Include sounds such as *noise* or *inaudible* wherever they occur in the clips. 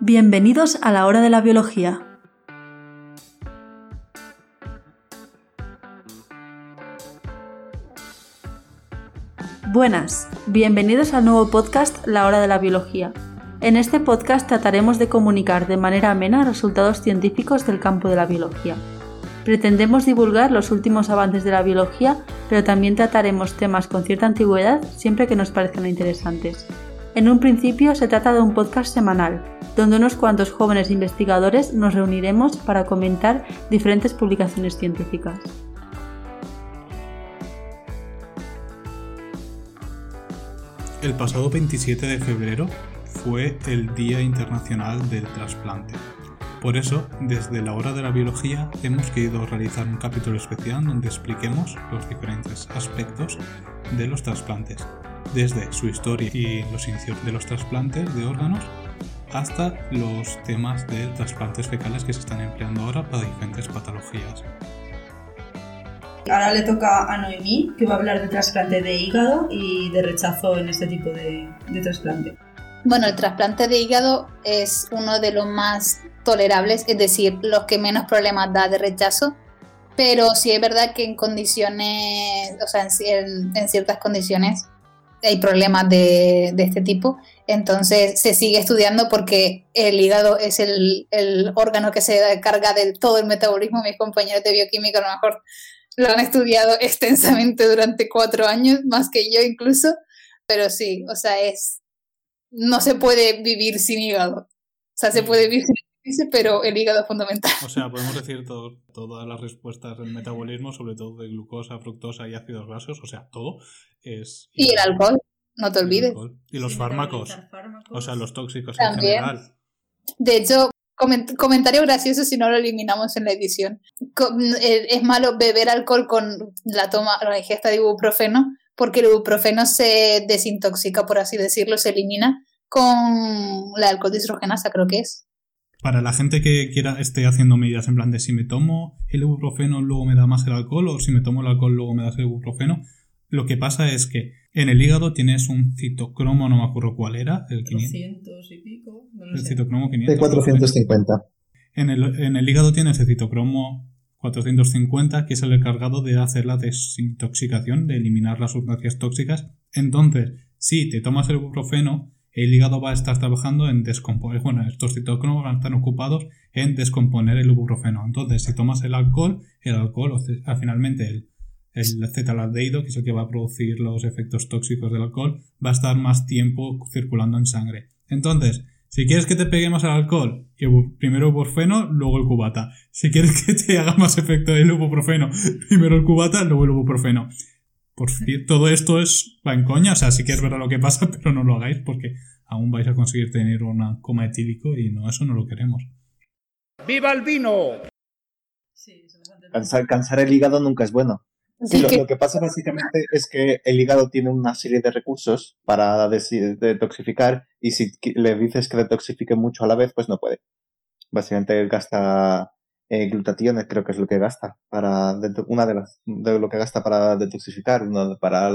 Bienvenidos a la hora de la biología. Buenas, bienvenidos al nuevo podcast La hora de la biología. En este podcast trataremos de comunicar de manera amena resultados científicos del campo de la biología. Pretendemos divulgar los últimos avances de la biología, pero también trataremos temas con cierta antigüedad siempre que nos parezcan interesantes. En un principio se trata de un podcast semanal, donde unos cuantos jóvenes investigadores nos reuniremos para comentar diferentes publicaciones científicas. El pasado 27 de febrero fue el Día Internacional del Trasplante. Por eso, desde la hora de la biología hemos querido realizar un capítulo especial donde expliquemos los diferentes aspectos de los trasplantes, desde su historia y los inicios de los trasplantes de órganos hasta los temas de trasplantes fecales que se están empleando ahora para diferentes patologías. Ahora le toca a Noemí, que va a hablar de trasplante de hígado y de rechazo en este tipo de, de trasplante. Bueno, el trasplante de hígado es uno de los más tolerables, es decir, los que menos problemas da de rechazo, pero sí es verdad que en condiciones, o sea, en, en ciertas condiciones hay problemas de, de, este tipo, entonces se sigue estudiando porque el hígado es el, el órgano que se carga de todo el metabolismo, mis compañeros de bioquímica a lo mejor lo han estudiado *laughs* extensamente durante cuatro años, más que yo incluso, pero sí, o sea, es, no se puede vivir sin hígado. O sea, se puede vivir sin pero el hígado es fundamental. O sea, podemos decir todo, todas las respuestas del metabolismo, sobre todo de glucosa, fructosa y ácidos grasos, o sea, todo es... Y el alcohol, no te olvides. Y los fármacos, fármacos, o sea, los tóxicos También. en general. De hecho, comentario gracioso si no lo eliminamos en la edición. Eh, es malo beber alcohol con la toma, la ingesta de ibuprofeno, porque el ibuprofeno se desintoxica, por así decirlo, se elimina con la alcohol deshidrogenasa, creo que es. Para la gente que quiera esté haciendo medidas en plan de si me tomo el ibuprofeno luego me da más el alcohol o si me tomo el alcohol luego me das el ibuprofeno, lo que pasa es que en el hígado tienes un citocromo, no me acuerdo cuál era, el 500 y pico. No lo el sé. citocromo 500. De 450. En el, en el hígado tienes el citocromo 450, que es el encargado de hacer la desintoxicación, de eliminar las sustancias tóxicas. Entonces, si te tomas el ibuprofeno, el hígado va a estar trabajando en descomponer, *laughs* bueno, estos citocromos van a estar ocupados en descomponer el ibuprofeno. Entonces, si tomas el alcohol, el alcohol, o finalmente el, el que es el que va a producir los efectos tóxicos del alcohol, va a estar más tiempo circulando en sangre. Entonces, si quieres que te pegue más el alcohol, primero ibuprofeno, luego el cubata. Si quieres *laughs* que te haga más efecto el ibuprofeno, primero el cubata, luego el ibuprofeno. Por fin, todo esto es va en coña, o sea, sí que es verdad lo que pasa, *laughs* pero no lo hagáis porque aún vais a conseguir tener una coma etílico y no, eso no lo queremos. ¡Viva el vino! Sí, cansar, cansar el hígado nunca es bueno. Sí, lo, lo, que pasa básicamente es que el hígado tiene una serie de recursos para detoxificar y si le dices que detoxifique mucho a la vez, pues no puede. Básicamente gasta eh, glutationes, creo que es lo que gasta para una de las de lo que gasta para detoxificar, uno para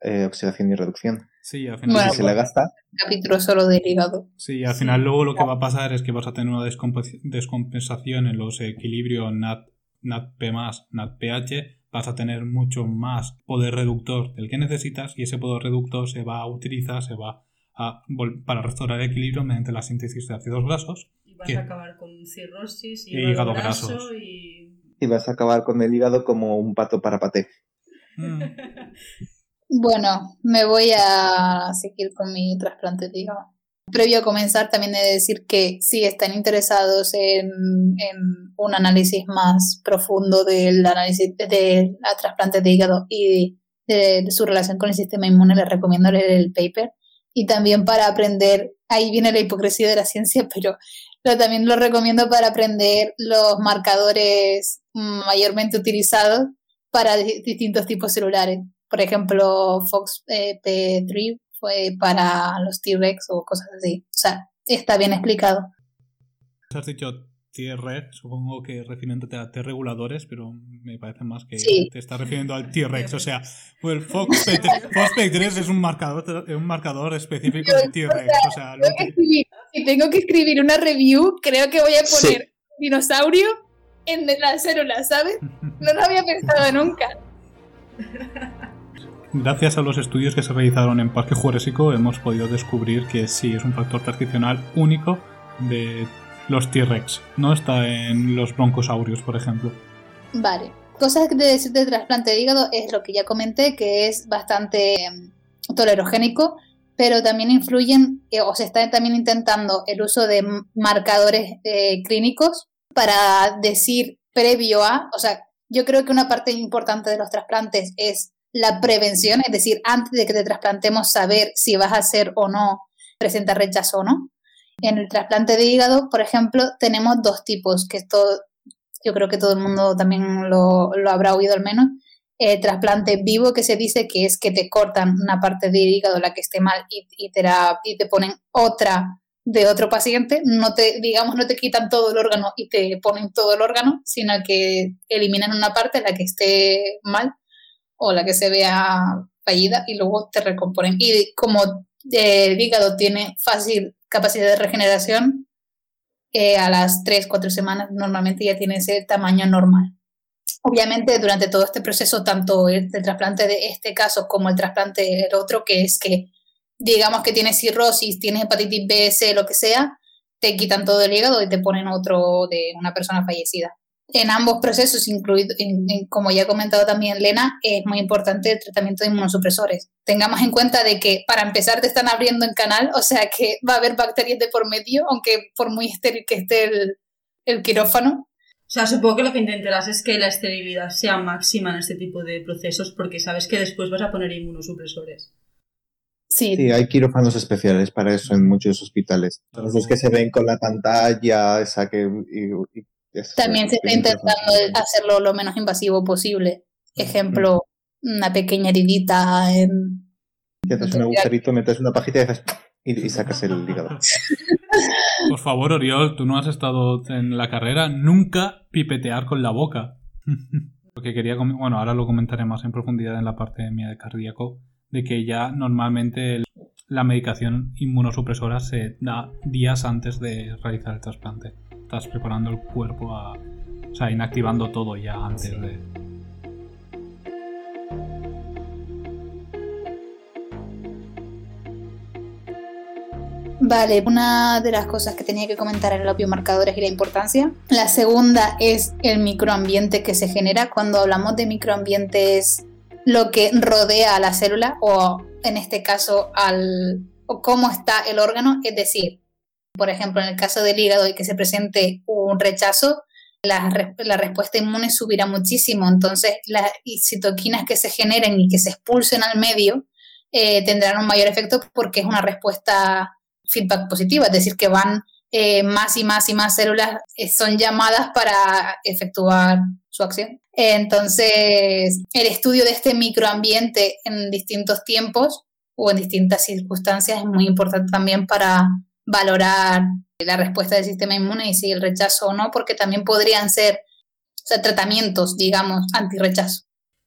eh, oxidación y reducción. Sí, al final Bueno, si se le gasta. Capítulo solo del hígado. Sí, al final luego lo que va a pasar es que vas a tener una descompensación en los equilibrios NAT, NADP+, NADPH, vas a tener mucho más poder reductor del que necesitas y ese poder reductor se va a utilizar, se va a para restaurar el equilibrio mediante la síntesis de ácidos grasos. Vas que- a acabar con cirrosis y, Y hígado graso y... Y vas a acabar con el hígado como un pato para paté. Mm, *laughs* Bueno, me voy a seguir con mi trasplante de hígado. Previo a comenzar, también he de decir que si están interesados en, en un análisis más profundo del análisis de la trasplante de hígado y de, de su relación con el sistema inmune, les recomiendo leer el paper. Y también para aprender, ahí viene la hipocresía de la ciencia, *laughs* pero, pero también lo recomiendo para aprender los marcadores mayormente utilizados para di- distintos tipos celulares. Por ejemplo, FOXP3 fue para los T-Rex o cosas así. O sea, está bien explicado. Has dicho T-Rex, supongo que refiriéndote a T-reguladores, pero me parece más que Sí. te estás refiriendo al T-Rex. O sea, pues el *laughs* Fox Spec 3 es un marcador, un marcador específico del T-Rex. O sea, lo Tengo que que- escribir- si tengo que escribir una review, creo que voy a Sí. poner dinosaurio en la célula, ¿sabes? No lo había pensado nunca. Gracias a los estudios que se realizaron en Parque Jurásico hemos podido descubrir que sí es un factor transcripcional único de los T-Rex. No está en los broncosaurios, por ejemplo. Vale. Cosas de decir de trasplante de hígado es lo que ya comenté, que es bastante em, tolerogénico, pero también influyen, eh, o se está también intentando el uso de marcadores eh, clínicos para decir previo a, o sea, yo creo que una parte importante de los trasplantes es la prevención, es decir, antes de que te trasplantemos saber si vas a hacer o no, presentar rechazo o no. En el trasplante de hígado, por ejemplo, tenemos dos tipos, que esto yo creo que todo el mundo también lo, lo habrá oído al menos. Eh, trasplante vivo, que se dice que es que te cortan una parte del hígado, la que esté mal, y, te, y te ponen otra de otro paciente. No te, digamos, no te quitan todo el órgano y te ponen todo el órgano, sino que eliminan una parte, la que esté mal o la que se vea fallida, y luego te recomponen. Y como el hígado tiene fácil capacidad de regeneración, eh, a las 3, 4 semanas normalmente ya tiene ese tamaño normal. Obviamente durante todo este proceso, tanto el, el trasplante de este caso como el trasplante del otro, que es que digamos que tienes cirrosis, tienes hepatitis B, C, lo que sea, te quitan todo el hígado y te ponen otro de una persona fallecida. En ambos procesos, incluido, en- en- como ya ha comentado también Lena, es muy importante el tratamiento de inmunosupresores. Tengamos en cuenta de que para empezar te están abriendo en canal, o sea que va a haber bacterias de por medio, aunque por muy estéril que esté el, el quirófano. O sea, supongo que lo que intentarás es que la esterilidad sea máxima en este tipo de procesos porque sabes que después vas a poner inmunosupresores. Sí, Sí, hay quirófanos especiales para eso en muchos hospitales. Los que se ven con la pantalla, esa que... y- y- también se está intentando hacerlo lo menos invasivo posible. Ejemplo, una pequeña heridita en... Y haces un agujerito, metes una pajita y haces... Y, y sacas el hígado. *laughs* Por favor, Oriol, tú no has estado en la carrera, nunca pipetear con la boca. *laughs* Porque quería, bueno, ahora lo comentaré más en profundidad en la parte mía de cardíaco, de que ya normalmente el- la medicación inmunosupresora se da días antes de realizar el trasplante. Estás preparando el cuerpo a, o sea, inactivando todo ya antes de... Vale, una de las cosas que tenía que comentar era los biomarcadores y la importancia. La segunda es el microambiente que se genera. Cuando hablamos de microambiente es lo que rodea a la célula o en este caso al o cómo está el órgano, es decir, por ejemplo, en el caso del hígado y que se presente un rechazo, la, re- la respuesta inmune subirá muchísimo. Entonces, las citoquinas que se generen y que se expulsen al medio eh, tendrán un mayor efecto porque es una respuesta feedback positiva, es decir, que van eh, más y más y más células eh, son llamadas para efectuar su acción. Entonces, el estudio de este microambiente en distintos tiempos o en distintas circunstancias es muy importante también para valorar la respuesta del sistema inmune y si el rechazo o no, porque también podrían ser tratamientos, digamos, antirrechazo.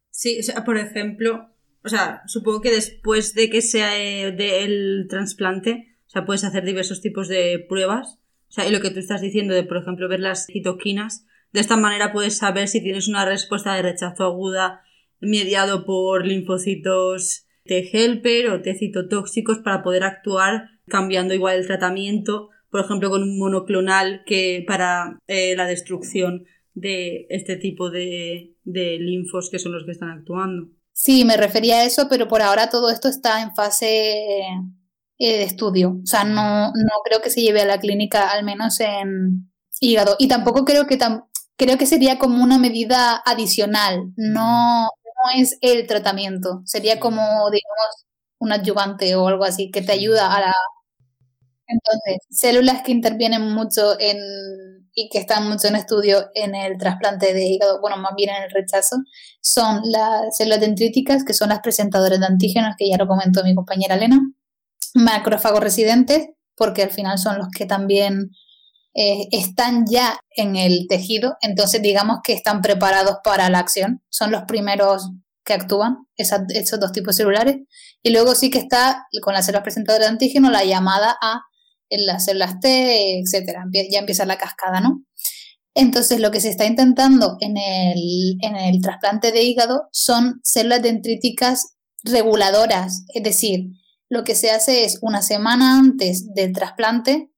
Sí, o sea, por ejemplo, o sea, supongo que después de que sea eh, del trasplante, o sea, puedes hacer diversos tipos de pruebas. O sea, y lo que tú estás diciendo de, por ejemplo, ver las citoquinas, de esta manera puedes saber si tienes una respuesta de rechazo aguda mediado por linfocitos T helper o T citotóxicos para poder actuar cambiando igual el tratamiento, por ejemplo, con un monoclonal que para eh, la destrucción de este tipo de, de linfos que son los que están actuando. Sí, me refería a eso, pero por ahora todo esto está en fase eh, de estudio. O sea, no, no creo que se lleve a la clínica, al menos en hígado. Y tampoco creo que tam- creo que sería como una medida adicional. No, no es el tratamiento. Sería como, digamos, un adyuvante o algo así que te ayuda a la. Entonces, células que intervienen mucho en y que están mucho en estudio en el trasplante de hígado, bueno, más bien en el rechazo, son las células dendríticas, que son las presentadoras de antígenos, que ya lo comentó mi compañera Elena, macrófagos residentes, porque al final son los que también eh, están ya en el tejido, entonces digamos que están preparados para la acción, son los primeros que actúan, esos dos tipos celulares, y luego sí que está con las células presentadoras de antígeno la llamada a las células T, etcétera, ya empieza la cascada, ¿no? Entonces, lo que se está intentando en el, en el trasplante de hígado son células dendríticas reguladoras, es decir, lo que se hace es una semana antes del trasplante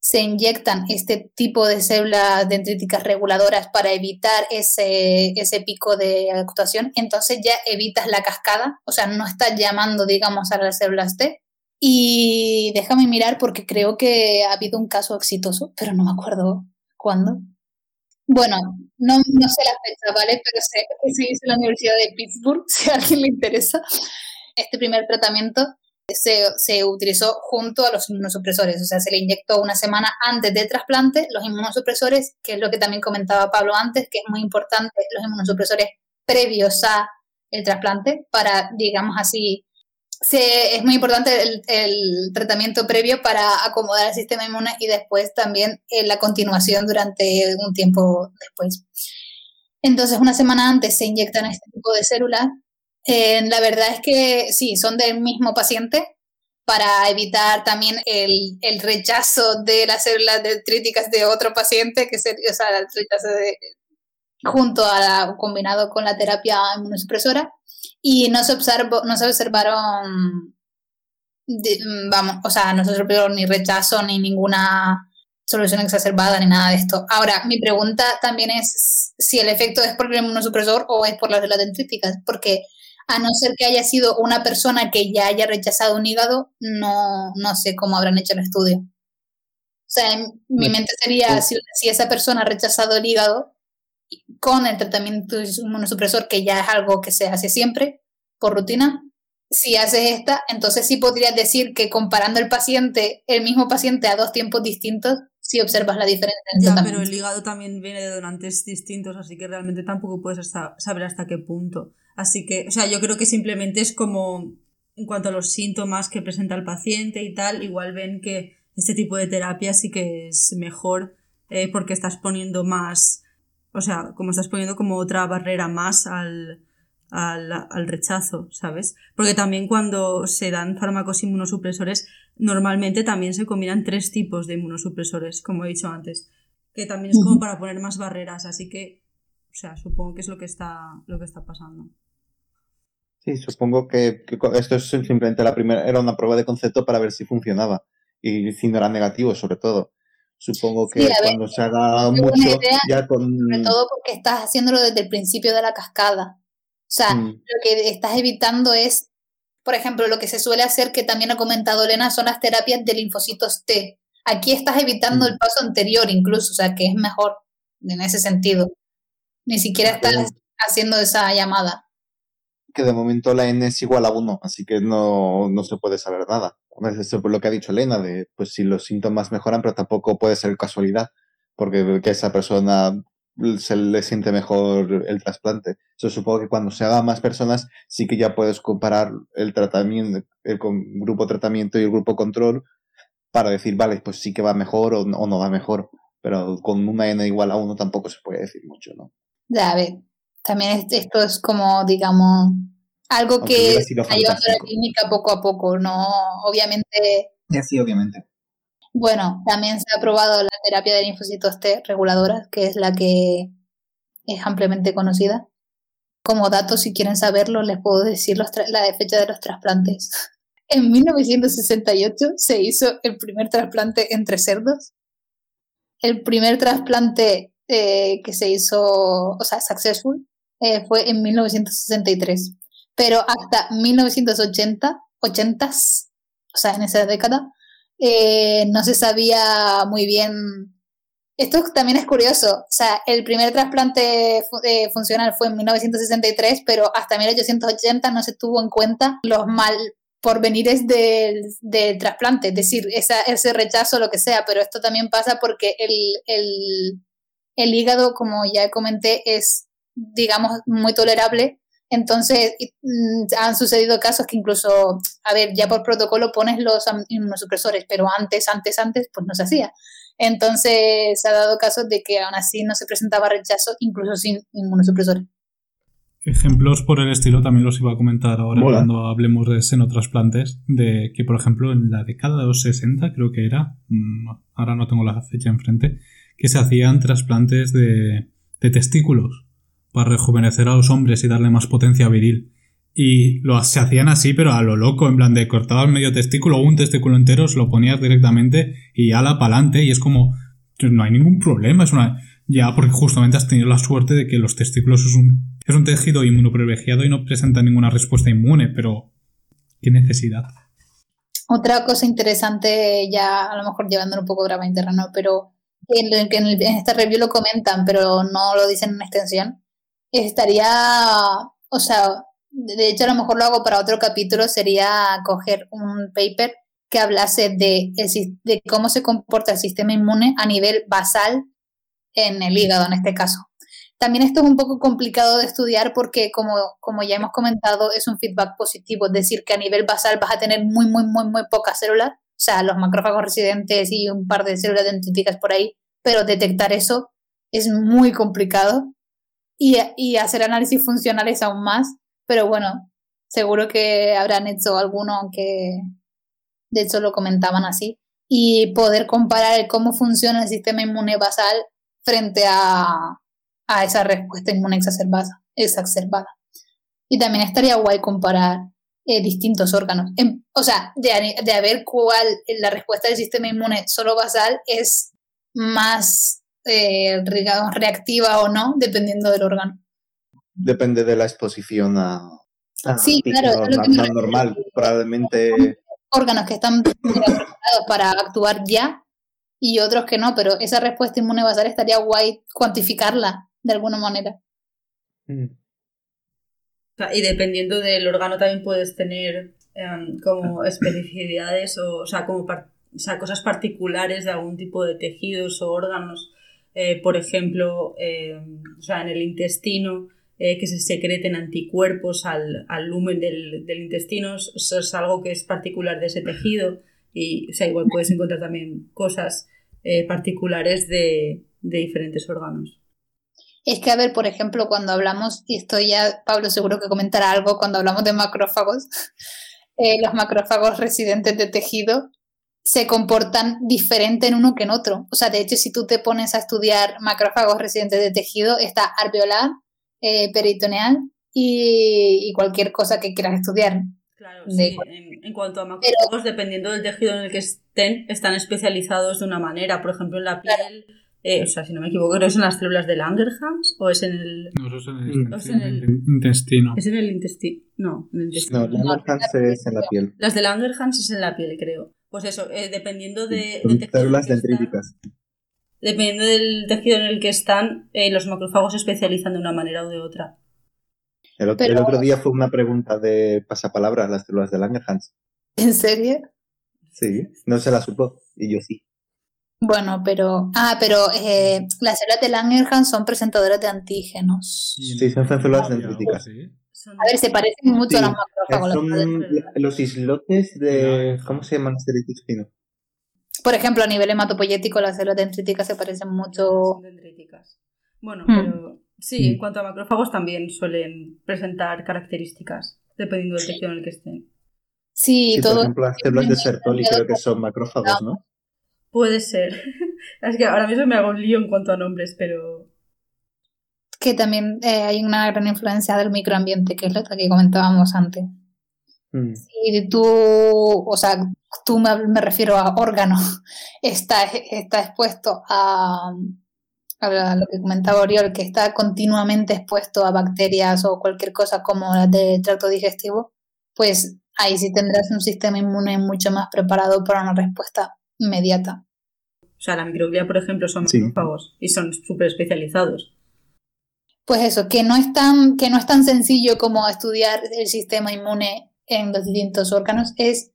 se inyectan este tipo de células dendríticas reguladoras para evitar ese, ese pico de actuación, entonces ya evitas la cascada, o sea, no estás llamando, digamos, a las células T. Y déjame mirar porque creo que ha habido un caso exitoso, pero no me acuerdo cuándo. Bueno, no, no sé la fecha, ¿vale? Pero sé que se hizo en la Universidad de Pittsburgh, *laughs* si a alguien le interesa. Este primer tratamiento se, se, utilizó junto a los inmunosupresores, o sea, se le inyectó una semana antes del trasplante los inmunosupresores, que es lo que también comentaba Pablo antes, que es muy importante, los inmunosupresores previos a el trasplante, para, digamos así, se, es muy importante el, tratamiento previo para acomodar el sistema inmune y después también eh, la continuación durante un tiempo después. Entonces, una semana antes se inyectan este tipo de células. Eh, la verdad es que sí, son del mismo paciente para evitar también el, el rechazo de las células detríticas de otro paciente, que sería, o el rechazo de, junto a combinado con la terapia inmunosupresora y no se, observó, no se observaron, vamos, o sea, no se observó ni rechazo ni ninguna solución exacerbada ni nada de esto. Ahora, mi pregunta también es si el efecto es por el inmunosupresor o es por las de las dendríticas, porque a no ser que haya sido una persona que ya haya rechazado un hígado, no, no sé cómo habrán hecho el estudio. O sea, en mi mente sería, si, si esa persona ha rechazado el hígado, con el tratamiento inmunosupresor, que ya es algo que se hace siempre por rutina, si haces esta, entonces sí podrías decir que comparando el paciente, el mismo paciente a dos tiempos distintos, sí observas la diferencia. ya, pero el hígado también viene de donantes distintos, así que realmente tampoco puedes saber hasta qué punto. Así que, o sea, yo creo que simplemente es como, en cuanto a los síntomas que presenta el paciente y tal, igual ven que este tipo de terapia sí que es mejor eh, porque estás poniendo más o sea, como estás poniendo como otra barrera más al, al, rechazo, ¿sabes? Porque también cuando se dan fármacos inmunosupresores, normalmente también se combinan tres tipos de inmunosupresores, como he dicho antes, que también es como para poner más barreras, así que, o sea, supongo que es lo que está, lo que está pasando. Sí, supongo que, esto es simplemente la primera, era una prueba de concepto para ver si funcionaba y si no era negativo, sobre todo. Supongo que cuando se haga mucho, ya con... Sobre todo porque estás haciéndolo desde el principio de la cascada. O sea, mm. lo que estás evitando es, por ejemplo, lo que se suele hacer, que también ha comentado Elena, son las terapias de linfocitos T. Aquí estás evitando mm. el paso anterior incluso, o sea, que es mejor en ese sentido. Ni siquiera estás haciendo esa llamada. Que de momento la N es igual a 1, así que no, no se puede saber nada. Eso por lo que ha dicho Elena, de pues si los síntomas mejoran, pero tampoco puede ser casualidad, porque que esa persona se le siente mejor el trasplante. Yo supongo que cuando se haga más personas, sí que ya puedes comparar el tratamiento, el grupo tratamiento y el grupo control para decir, vale, pues sí que va mejor o no, va mejor. Pero con una N igual a uno tampoco se puede decir mucho, ¿no? Ya, a ver, también esto es como, digamos, algo que está llevando la clínica poco a poco, no, obviamente. Sí, obviamente. Bueno, también se ha aprobado la terapia de linfocitos T reguladora, que es la que es ampliamente conocida. Como dato, si quieren saberlo, les puedo decir la fecha de los trasplantes. *laughs* En 1968 se hizo el primer trasplante entre cerdos. El primer trasplante eh, que se hizo, o sea, successful, eh, fue en 1963 pero hasta 1980, 80 o sea, en esa década, eh, no se sabía muy bien. Esto también es curioso, o sea, el primer trasplante eh, funcional fue en 1963, pero hasta 1880 no se tuvo en cuenta los mal porvenires del, del trasplante, es decir, ese rechazo, lo que sea, pero esto también pasa porque el, el, el hígado, como ya comenté, es, digamos, muy tolerable entonces, mm, han sucedido casos que incluso, a ver, ya por protocolo pones los inmunosupresores, pero antes, antes, antes, pues no se hacía. Entonces se ha dado caso de que aún así no se presentaba rechazo, incluso sin inmunosupresores. Ejemplos por el estilo también los iba a comentar ahora cuando hablemos de senotrasplantes, de que por ejemplo en la década de los 60 creo que era, mm, ahora no tengo la fecha enfrente, que se hacían trasplantes de, de testículos para rejuvenecer a los hombres y darle más potencia viril. Y lo, se hacían así, pero a lo loco, en plan de cortabas medio testículo o un testículo entero, se lo ponías directamente y ala para adelante. Y es como, no hay ningún problema, es una. Ya, porque justamente has tenido la suerte de que los testículos es un, es un tejido inmunoprivilegiado y no presenta ninguna respuesta inmune, pero qué necesidad. Otra cosa interesante, ya a lo mejor llevándolo un poco grave en terreno, pero en, en, en este review lo comentan, pero no lo dicen en extensión, estaría, o sea, de hecho a lo mejor lo hago para otro capítulo, sería coger un paper que hablase de, de cómo se comporta el sistema inmune a nivel basal en el hígado, en este caso. También esto es un poco complicado de estudiar porque, como, como ya hemos comentado, es un feedback positivo, es decir, que a nivel basal vas a tener muy, muy, muy, muy pocas células, o sea, los macrófagos residentes y un par de células dendríticas por ahí, pero detectar eso es muy complicado y, hacer análisis funcionales aún más, pero bueno, seguro que habrán hecho alguno, aunque de hecho lo comentaban así, y poder comparar cómo funciona el sistema inmune basal frente a, a esa respuesta inmune exacerbada, exacerbada. Y también estaría guay comparar eh, distintos órganos. o sea, de, de a ver cuál la respuesta del sistema inmune solo basal es más eh, reactiva o no, dependiendo del órgano. Depende de la exposición a, sí, claro, normal. Probablemente órganos que están preparados para actuar ya y otros que no, pero esa respuesta inmune basal estaría guay cuantificarla de alguna manera. Mm. Y dependiendo del órgano también puedes tener em, como especificidades o, o sea, como o sea, cosas particulares de algún tipo de tejidos o órganos. Eh, por ejemplo, em, o sea, en el intestino, eh, que se secreten anticuerpos al, al lumen del, del, intestino, eso es algo que es particular de ese tejido y o sea, igual puedes encontrar también cosas eh, particulares de, de diferentes órganos. Es que, a ver, por ejemplo, cuando hablamos, y estoy ya, Pablo seguro que comentará algo, cuando hablamos de macrófagos, *laughs* eh, los macrófagos residentes de tejido se comportan diferente en uno que en otro. O sea, de hecho, si tú te pones a estudiar macrófagos residentes de tejido, está alveolar, eh, peritoneal y, cualquier cosa que quieras estudiar. Claro, sí. En, cuanto a macrófagos, dependiendo del tejido en el que estén, están especializados de una manera. Por ejemplo, en la piel eh, o sea, si no me equivoco, ¿no son las células de Langerhans o es en el. No, eso es en el, intestino. Es en el intestino. No, en el intestino. No, Langerhans es en la piel. Las de Langerhans es en la piel, creo. Pues eso, eh, dependiendo de. Son células dendríticas. Dependiendo del tejido en el que están, eh, los macrófagos se especializan de una manera u de otra. El otro, el otro día fue una pregunta de pasapalabra las células de Langerhans. ¿En serio? Sí, no se la supo, y yo sí. Bueno, pero. Ah, pero eh, las células de Langerhans son presentadoras de antígenos. Sí, son células dendríticas. A ver, se parecen mucho a las macrófagos. Son los islotes de. ¿Cómo se llaman este intestino? Por ejemplo, a nivel hematopoyético, las células dendríticas se parecen mucho. Dendríticas. Bueno, hmm. pero sí, en cuanto a macrófagos también suelen presentar características, dependiendo del tejido en el que estén. Sí, sí todo. Por ejemplo, las células de Sertoli creo que son macrófagos, ¿no? Puede ser. *laughs* es que ahora mismo me hago un lío en cuanto a nombres, pero. Que también eh, hay una gran influencia del microambiente, que es lo que comentábamos antes. Mm. Si tú, o sea, tú me, refiero a órgano, *laughs* está, está expuesto a, a lo que comentaba Oriol, que está continuamente expuesto a bacterias o cualquier cosa como las del tracto digestivo, pues ahí sí tendrás un sistema inmune mucho más preparado para una respuesta inmediata. O sea, la microglia, por ejemplo, son macrófagos y son súper especializados. Pues eso, que no, es tan, que no es tan sencillo como estudiar el sistema inmune en los distintos órganos, es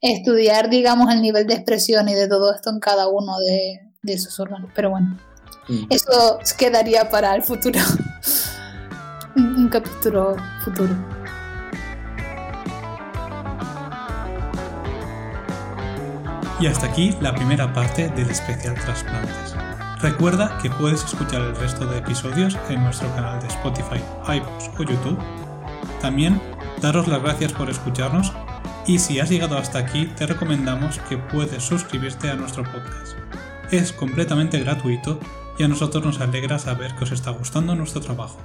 estudiar, digamos, el nivel de expresión y de todo esto en cada uno de, de esos órganos. Pero bueno, mm. eso quedaría para el futuro, *laughs* un capítulo futuro. Y hasta aquí la primera parte del especial trasplantes. Recuerda que puedes escuchar el resto de episodios en nuestro canal de Spotify, iVoox o YouTube. También daros las gracias por escucharnos y si has llegado hasta aquí te recomendamos que puedes suscribirte a nuestro podcast. Es completamente gratuito y a nosotros nos alegra saber que os está gustando nuestro trabajo.